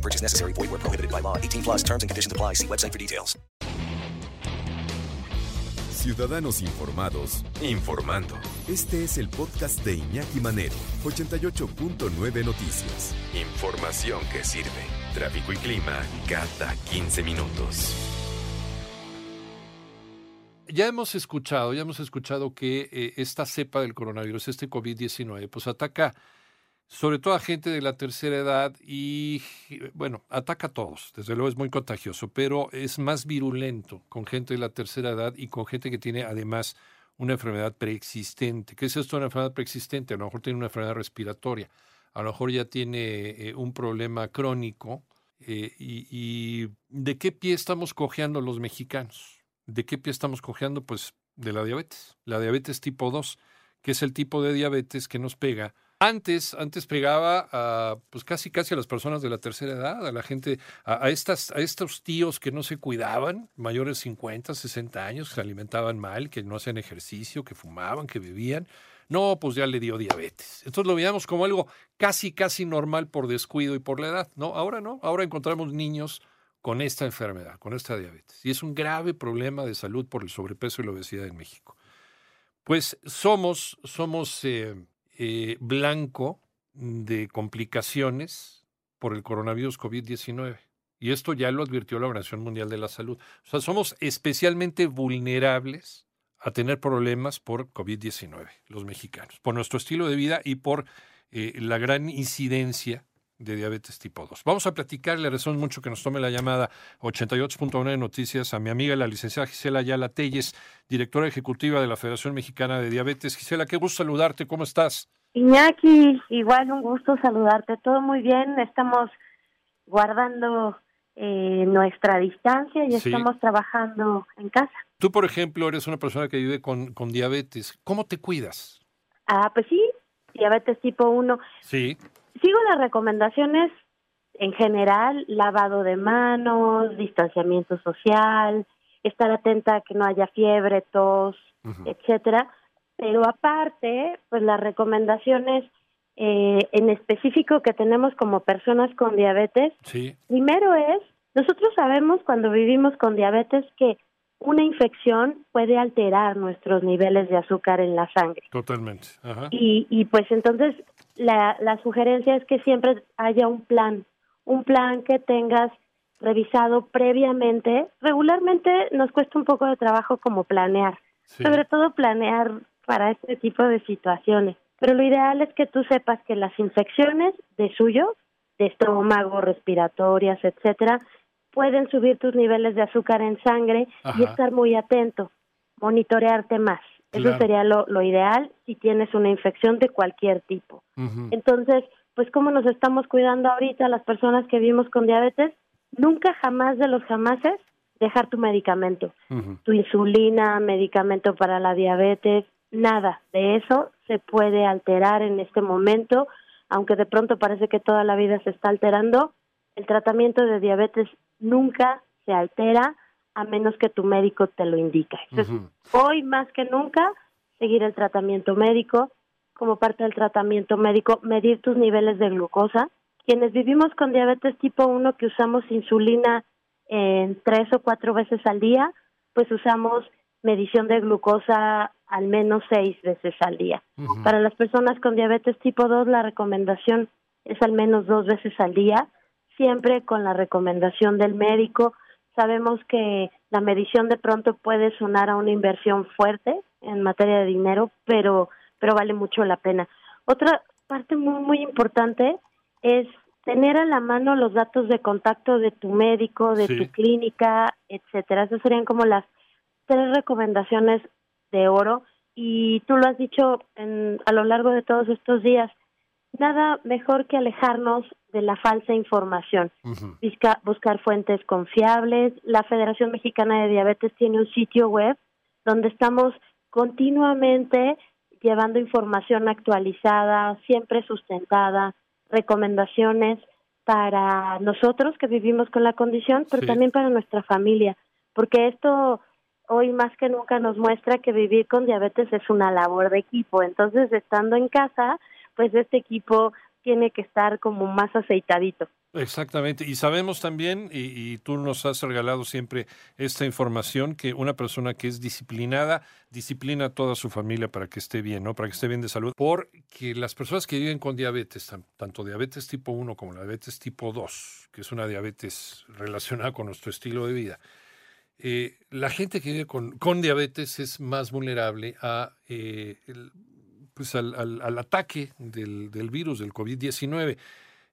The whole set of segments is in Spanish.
No purchase necessary. Void where prohibited by law. 18 plus terms and conditions apply. See website for details. Ciudadanos informados, informando. Este es el podcast de Iñaki Manero, 88.9 Noticias. Información que sirve. Tráfico y clima cada 15 minutos. Ya hemos escuchado, ya hemos escuchado que eh, esta cepa del coronavirus, este COVID-19, pues ataca sobre todo a gente de la tercera edad y, bueno, ataca a todos, desde luego es muy contagioso, pero es más virulento con gente de la tercera edad y con gente que tiene además una enfermedad preexistente. ¿Qué es esto una enfermedad preexistente? A lo mejor tiene una enfermedad respiratoria, a lo mejor ya tiene eh, un problema crónico. Eh, y, y, de qué pie estamos cojeando los mexicanos? ¿De qué pie estamos cojeando? Pues de la diabetes, la diabetes tipo 2, que es el tipo de diabetes que nos pega antes, antes pegaba a, pues casi casi a las personas de la tercera edad, a la gente, a, estas, a estos tíos que no se cuidaban, mayores de 50, 60 años, que se alimentaban mal, que no hacían ejercicio, que fumaban, que bebían. No, pues ya le dio diabetes. Entonces lo veíamos como algo casi, casi normal por descuido y por la edad. No, ahora no. Ahora encontramos niños con esta enfermedad, con esta diabetes. Y es un grave problema de salud por el sobrepeso y la obesidad en México. Pues somos, somos eh, eh, blanco de complicaciones por el coronavirus COVID-19. Y esto ya lo advirtió la Organización Mundial de la Salud. O sea, somos especialmente vulnerables a tener problemas por COVID-19, los mexicanos, por nuestro estilo de vida y por eh, la gran incidencia de diabetes tipo 2. Vamos a platicar, le agradecemos mucho que nos tome la llamada 88.1 de Noticias a mi amiga la licenciada Gisela Ayala Telles, directora ejecutiva de la Federación Mexicana de Diabetes. Gisela, qué gusto saludarte, ¿cómo estás? Iñaki, igual un gusto saludarte, todo muy bien, estamos guardando eh, nuestra distancia y estamos trabajando en casa. Tú, por ejemplo, eres una persona que vive con, con diabetes, ¿cómo te cuidas? Ah, pues sí, diabetes tipo 1. Sí sigo las recomendaciones en general, lavado de manos, distanciamiento social, estar atenta a que no haya fiebre, tos, etcétera. Pero aparte, pues las recomendaciones eh, en específico que tenemos como personas con diabetes, primero es, nosotros sabemos cuando vivimos con diabetes que una infección puede alterar nuestros niveles de azúcar en la sangre. Totalmente. Y, y pues entonces la, la sugerencia es que siempre haya un plan, un plan que tengas revisado previamente. Regularmente nos cuesta un poco de trabajo como planear, sobre todo planear para este tipo de situaciones. Pero lo ideal es que tú sepas que las infecciones de suyo, de estómago, respiratorias, etcétera, pueden subir tus niveles de azúcar en sangre y estar muy atento, monitorearte más. Eso sería lo, lo, ideal si tienes una infección de cualquier tipo. Entonces, pues cómo nos estamos cuidando ahorita las personas que vivimos con diabetes, nunca jamás de los jamases dejar tu medicamento, tu insulina, medicamento para la diabetes, nada de eso se puede alterar en este momento, aunque de pronto parece que toda la vida se está alterando, el tratamiento de diabetes nunca se altera a menos que tu médico te lo indique. hoy más que nunca, seguir el tratamiento médico, como parte del tratamiento médico, medir tus niveles de glucosa. Quienes vivimos con diabetes tipo 1 que usamos insulina en tres o cuatro veces al día, pues usamos medición de glucosa al menos seis veces al día. Para las personas con diabetes tipo 2, la recomendación es al menos dos veces al día, siempre con la recomendación del médico Sabemos que la medición de pronto puede sonar a una inversión fuerte en materia de dinero, pero, pero vale mucho la pena. Otra parte muy, muy importante es tener a la mano los datos de contacto de tu médico, de tu clínica, etcétera. Esas serían como las tres recomendaciones de oro. Y tú lo has dicho en, a lo largo de todos estos días, nada mejor que alejarnos de la falsa información, busca- buscar fuentes confiables. La Federación Mexicana de Diabetes tiene un sitio web donde estamos continuamente llevando información actualizada, siempre sustentada, recomendaciones para nosotros que vivimos con la condición, pero Sí. también para nuestra familia, porque esto hoy más que nunca nos muestra que vivir con diabetes es una labor de equipo. Entonces, estando en casa, pues este equipo tiene que estar como más aceitadito. Exactamente. Y sabemos también, y, tú nos has regalado siempre esta información, que una persona que es disciplinada, disciplina a toda su familia para que esté bien, ¿no? Para que esté bien de salud. Porque las personas que viven con diabetes, tan- tanto diabetes tipo 1 como la diabetes tipo 2, que es una diabetes relacionada con nuestro estilo de vida, eh, la gente que vive con, diabetes es más vulnerable a, eh, pues al, al- al ataque del, del virus, del COVID-19.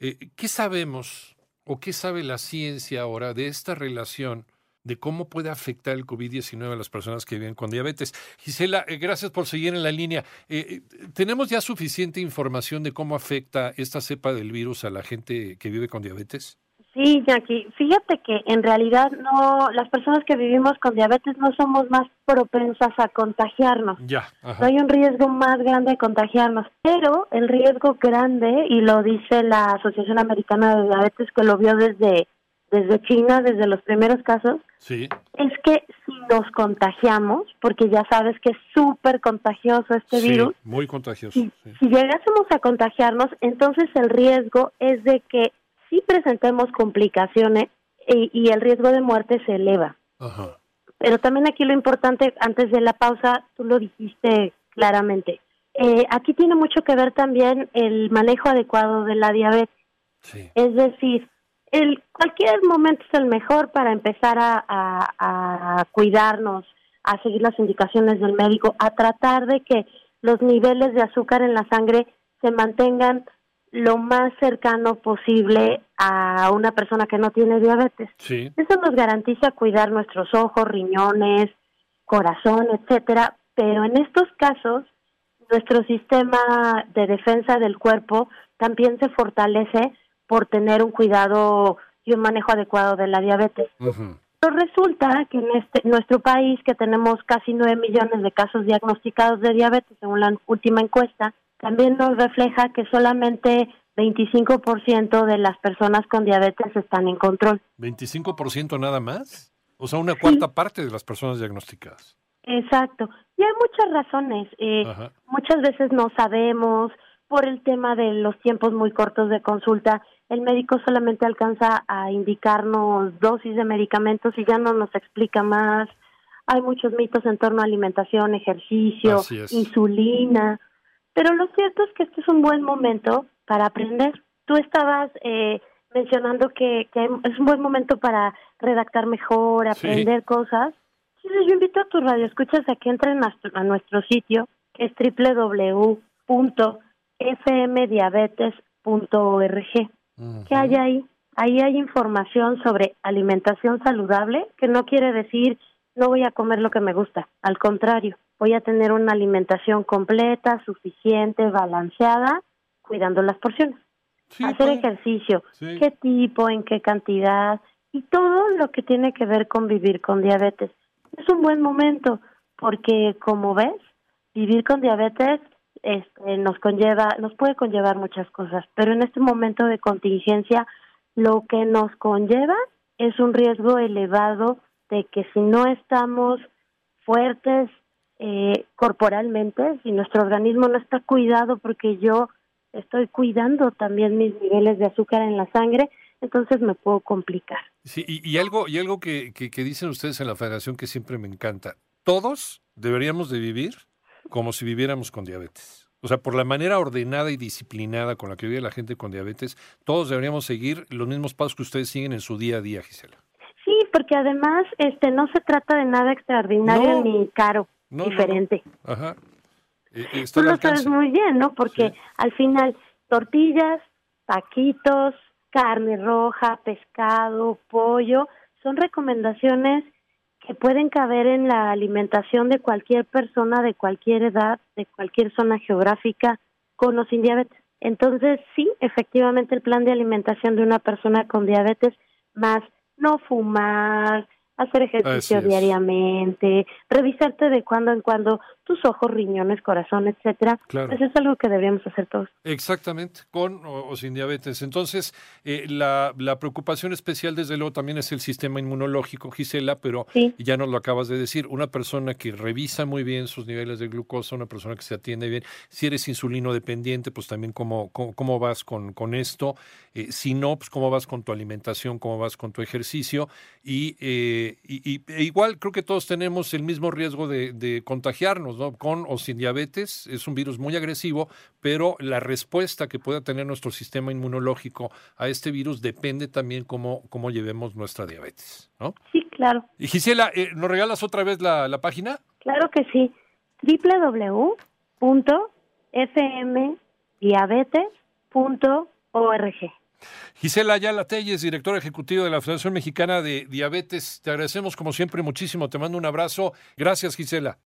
Eh, ¿Qué sabemos o qué sabe la ciencia ahora de esta relación de cómo puede afectar el COVID-19 a las personas que viven con diabetes? Gisela, eh, gracias por seguir en la línea. Eh, eh, ¿Tenemos ya suficiente información de cómo afecta esta cepa del virus a la gente que vive con diabetes? Sí, Jackie, fíjate que en realidad no, las personas que vivimos con diabetes no somos más propensas a contagiarnos. Ya. No hay un riesgo más grande de contagiarnos, pero el riesgo grande, y lo dice la Asociación Americana de Diabetes que lo vio desde, desde China, desde los primeros casos, Sí. es que si nos contagiamos, porque ya sabes que es súper contagioso este sí, virus, muy contagioso. si, sí. si llegásemos a contagiarnos, entonces el riesgo es de que sí presentemos complicaciones y, y el riesgo de muerte se eleva. Ajá. Pero también aquí lo importante, antes de la pausa, tú lo dijiste claramente. Eh, aquí tiene mucho que ver también el manejo adecuado de la diabetes. Sí. Es decir, el, cualquier momento es el mejor para empezar a, a- a cuidarnos, a seguir las indicaciones del médico, a tratar de que los niveles de azúcar en la sangre se mantengan lo más cercano posible a una persona que no tiene diabetes. Sí. Eso nos garantiza cuidar nuestros ojos, riñones, corazón, etcétera, pero en estos casos nuestro sistema de defensa del cuerpo también se fortalece por tener un cuidado y un manejo adecuado de la diabetes. Pero resulta que en este nuestro país, que tenemos casi 9 millones de casos diagnosticados de diabetes, según la última encuesta, también nos refleja que solamente 25% de las personas con diabetes están en control. ¿25% nada más? O sea, una cuarta parte de las personas diagnosticadas. Exacto. Y hay muchas razones. Eh, muchas veces no sabemos por el tema de los tiempos muy cortos de consulta. El médico solamente alcanza a indicarnos dosis de medicamentos y ya no nos explica más. Hay muchos mitos en torno a alimentación, ejercicio, insulina. Pero lo cierto es que este es un buen momento para aprender. Tú estabas eh, mencionando que, que es un buen momento para redactar mejor, Sí. aprender cosas. Entonces yo invito a tus radioescuchas a que entren a, nuestro- a nuestro sitio, que es www.fmdiabetes.org. ¿Qué hay ahí? Ahí hay información sobre alimentación saludable, que no quiere decir no voy a comer lo que me gusta. Al contrario, voy a tener una alimentación completa, suficiente, balanceada, cuidando las porciones. Sí, Hacer pues, ejercicio, sí. qué tipo, en qué cantidad y todo lo que tiene que ver con vivir con diabetes. Es un buen momento porque, como ves, vivir con diabetes este, nos conlleva, nos puede conllevar muchas cosas, pero en este momento de contingencia lo que nos conlleva es un riesgo elevado de que si no estamos fuertes eh, corporalmente, si nuestro organismo no está cuidado porque yo estoy cuidando también mis niveles de azúcar en la sangre, entonces me puedo complicar. Sí, y, y algo, y algo que, que- que dicen ustedes en la federación que siempre me encanta. Todos deberíamos de vivir como si viviéramos con diabetes. O sea, por la manera ordenada y disciplinada con la que vive la gente con diabetes, todos deberíamos seguir los mismos pasos que ustedes siguen en su día a día, Gisela. Sí, porque además este no se trata de nada extraordinario No. ni caro, No, no, no. diferente. Ajá. Eh, Tú al lo sabes muy bien, ¿no? Porque Sí. al final tortillas, taquitos, carne roja, pescado, pollo, son recomendaciones que pueden caber en la alimentación de cualquier persona de cualquier edad, de cualquier zona geográfica, con o sin diabetes. Entonces, sí, efectivamente el plan de alimentación de una persona con diabetes más no fumar, hacer ejercicio diariamente, revisarte de cuando en cuando tus ojos, riñones, corazón, etcétera. Claro. Eso es algo que deberíamos hacer todos. Exactamente, con o, sin diabetes. Entonces, eh, la, la, preocupación especial, desde luego, también es el sistema inmunológico, Gisela, pero ya nos lo acabas de decir, una persona que revisa muy bien sus niveles de glucosa, una persona que se atiende bien, si eres insulino dependiente, pues también cómo, cómo, vas con, con esto, eh, si no, pues cómo vas con tu alimentación, cómo vas con tu ejercicio, y, eh, y, e igual creo que todos tenemos el mismo riesgo de, de contagiarnos, con o sin diabetes. Es un virus muy agresivo, pero la respuesta que pueda tener nuestro sistema inmunológico a este virus depende también cómo, cómo llevemos nuestra diabetes, ¿no? Sí, claro. Y Gisela, eh, ¿nos regalas otra vez la, la página? Claro que sí. www.fmdiabetes.org. Gisela Ayala Telles, directora ejecutiva de la Federación Mexicana de Diabetes. Te agradecemos como siempre muchísimo. Te mando un abrazo. Gracias, Gisela.